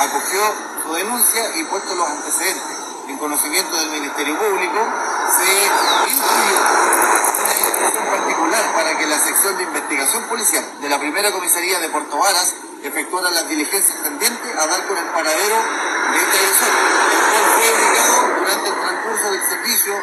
acogió su denuncia y puesto los antecedentes. En conocimiento del Ministerio Público, se instruyó una instrucción particular para que la sección de investigación policial de la primera comisaría de Puerto Varas efectuara las diligencias tendientes a dar con el paradero de este agresor, el cual fue ubicado durante el transcurso del servicio